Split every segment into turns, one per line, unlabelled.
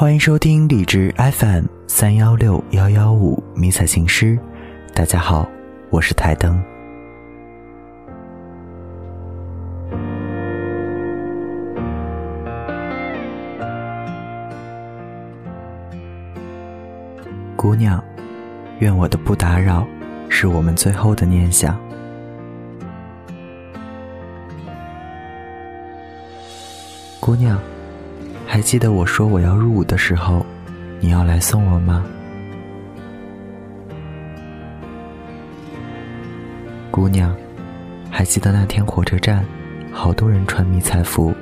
欢迎收听荔枝 FM 三幺六幺幺五迷彩情诗。大家好，我是台灯。姑娘，愿我的不打扰，是我们最后的念想。姑娘，还记得我说我要入伍的时候，你要来送我吗？姑娘，还记得那天火车站，好多人穿迷彩服，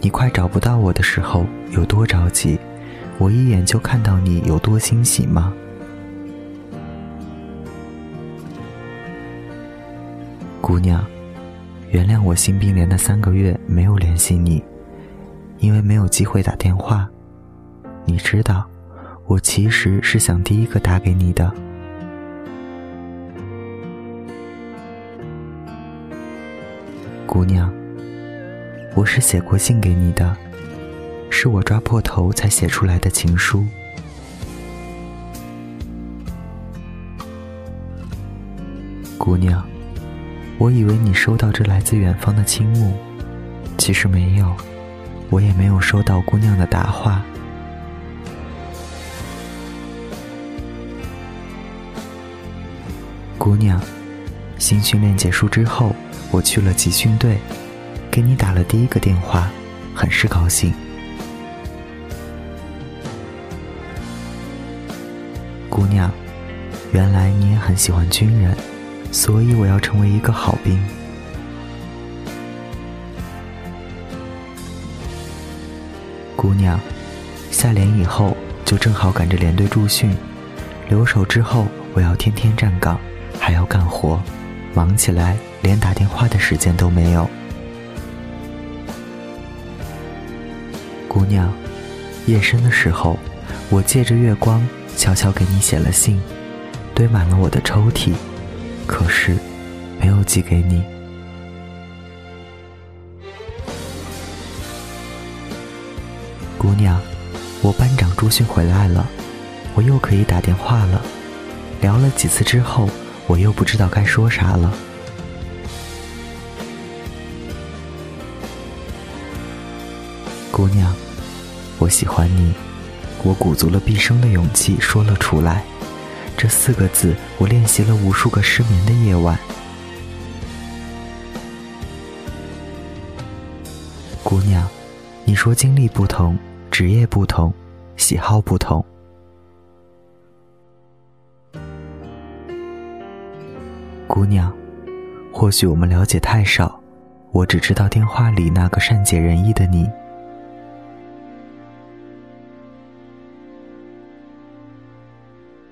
你快找不到我的时候有多着急？我一眼就看到你有多欣喜吗？姑娘，原谅我新兵连的三个月没有联系你，因为没有机会打电话。你知道，我其实是想第一个打给你的。姑娘，我是写过信给你的。是我抓破头才写出来的情书，姑娘，我以为你收到这来自远方的倾慕，其实没有，我也没有收到姑娘的答话。姑娘，新训练结束之后，我去了集训队，给你打了第一个电话，很是高兴。姑娘，原来你也很喜欢军人，所以我要成为一个好兵。姑娘，下连以后就正好赶着连队驻训，留守之后我要天天站岗，还要干活，忙起来连打电话的时间都没有。姑娘，夜深的时候，我借着月光。悄悄给你写了信，堆满了我的抽屉，可是没有寄给你。姑娘，我班长朱迅回来了，我又可以打电话了。聊了几次之后，我又不知道该说啥了。姑娘，我喜欢你。我鼓足了毕生的勇气说了出来，这四个字我练习了无数个失眠的夜晚。姑娘，你说经历不同，职业不同，喜好不同。姑娘，或许我们了解太少，我只知道电话里那个善解人意的你。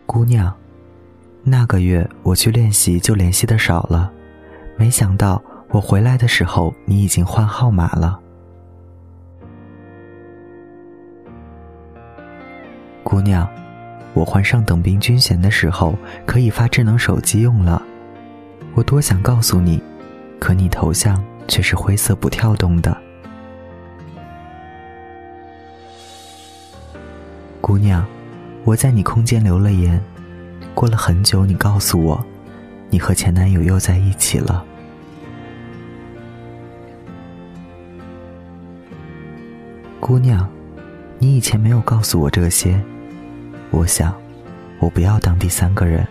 姑娘，那个月我去练习就联系的少了，没想到我回来的时候你已经换号码了。姑娘，我换上等兵军衔的时候可以发智能手机用了，我多想告诉你，可你头像却是灰色不跳动的。姑娘。我在你空间留了言，过了很久，你告诉我，你和前男友又在一起了。姑娘，你以前没有告诉我这些，我想，我不要当第三个人。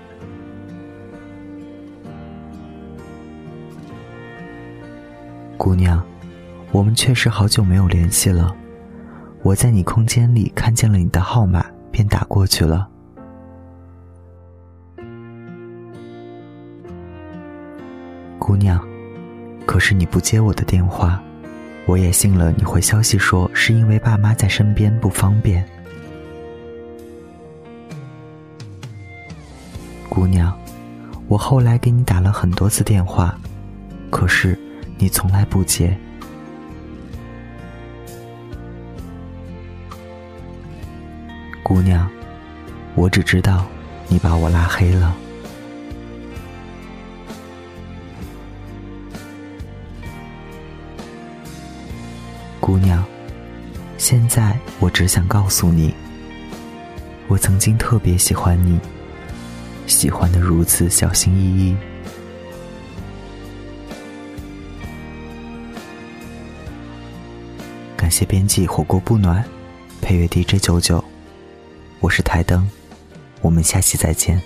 姑娘，我们确实好久没有联系了，我在你空间里看见了你的号码。便打过去了，姑娘。可是你不接我的电话，我也信了你回消息说是因为爸妈在身边不方便。姑娘，我后来给你打了很多次电话，可是你从来不接。姑娘，我只知道你把我拉黑了。姑娘，现在我只想告诉你，我曾经特别喜欢你，喜欢的如此小心翼翼。感谢编辑火锅不暖，配乐 DJ 九九，我是台灯，我们下期再见。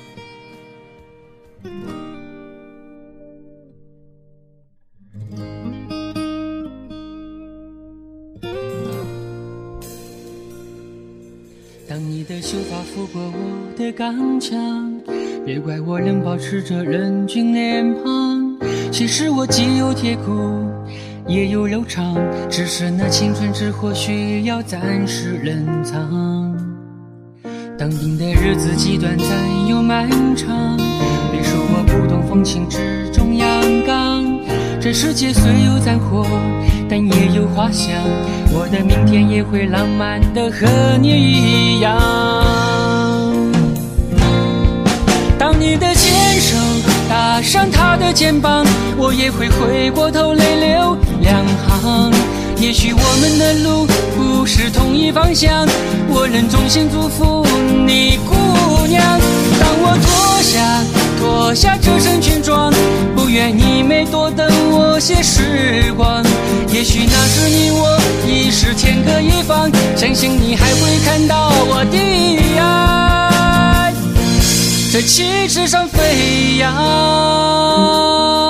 当你的秀发拂过我的钢枪，别怪我仍保持着人均脸庞。其实我既有铁骨，也有柔肠，只是那青春之火需要暂时冷藏。当兵的日子既短暂又漫长，别说我不懂风情之中阳刚。这世界虽有战火。但也有花香，我的明天也会浪漫的和你一样。搭上他的肩膀，我也会回过头泪流两行。也许我们的路不是同一方向，我仍衷心祝福你，姑娘。当我脱下脱下这身军装，不愿你每多等我些时光。也许那时你我已是天各一方，相信你还会看到我的，在旗帜上飞扬。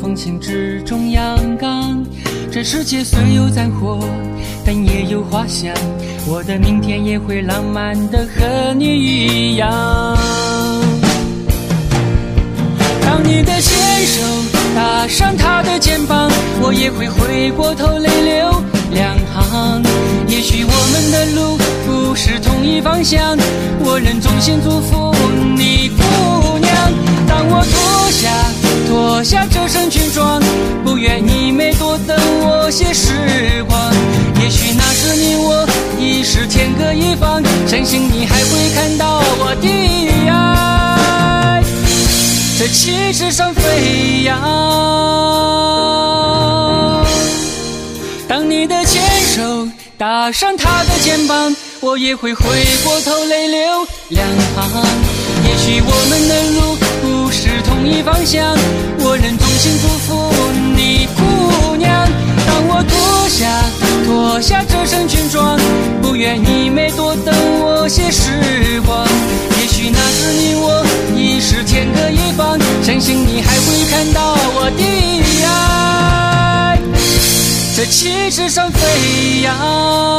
风情之中阳刚，这世界虽有战火，但也有花香。我的明天也会浪漫的和你一样。当你的牵手搭上他的肩膀，我也会回过头泪流两行。也许我们的路不是同一方向，我仍衷心祝福你，姑娘。当我脱下。脱下这身军装，不愿你每多等我些时光。也许那时你我已是天各一方，相信你还会看到我的爱，在旗帜上飞扬。当你的牵手搭上他的肩膀，我也会回过头泪流两行。也许我们的路。是同一方向，我仍衷心祝福你，姑娘。当我脱下脱下这身军装，不愿你每多等我些时光。也许那时你我已是天各一方，相信你还会看到我的爱，在旗帜上飞扬。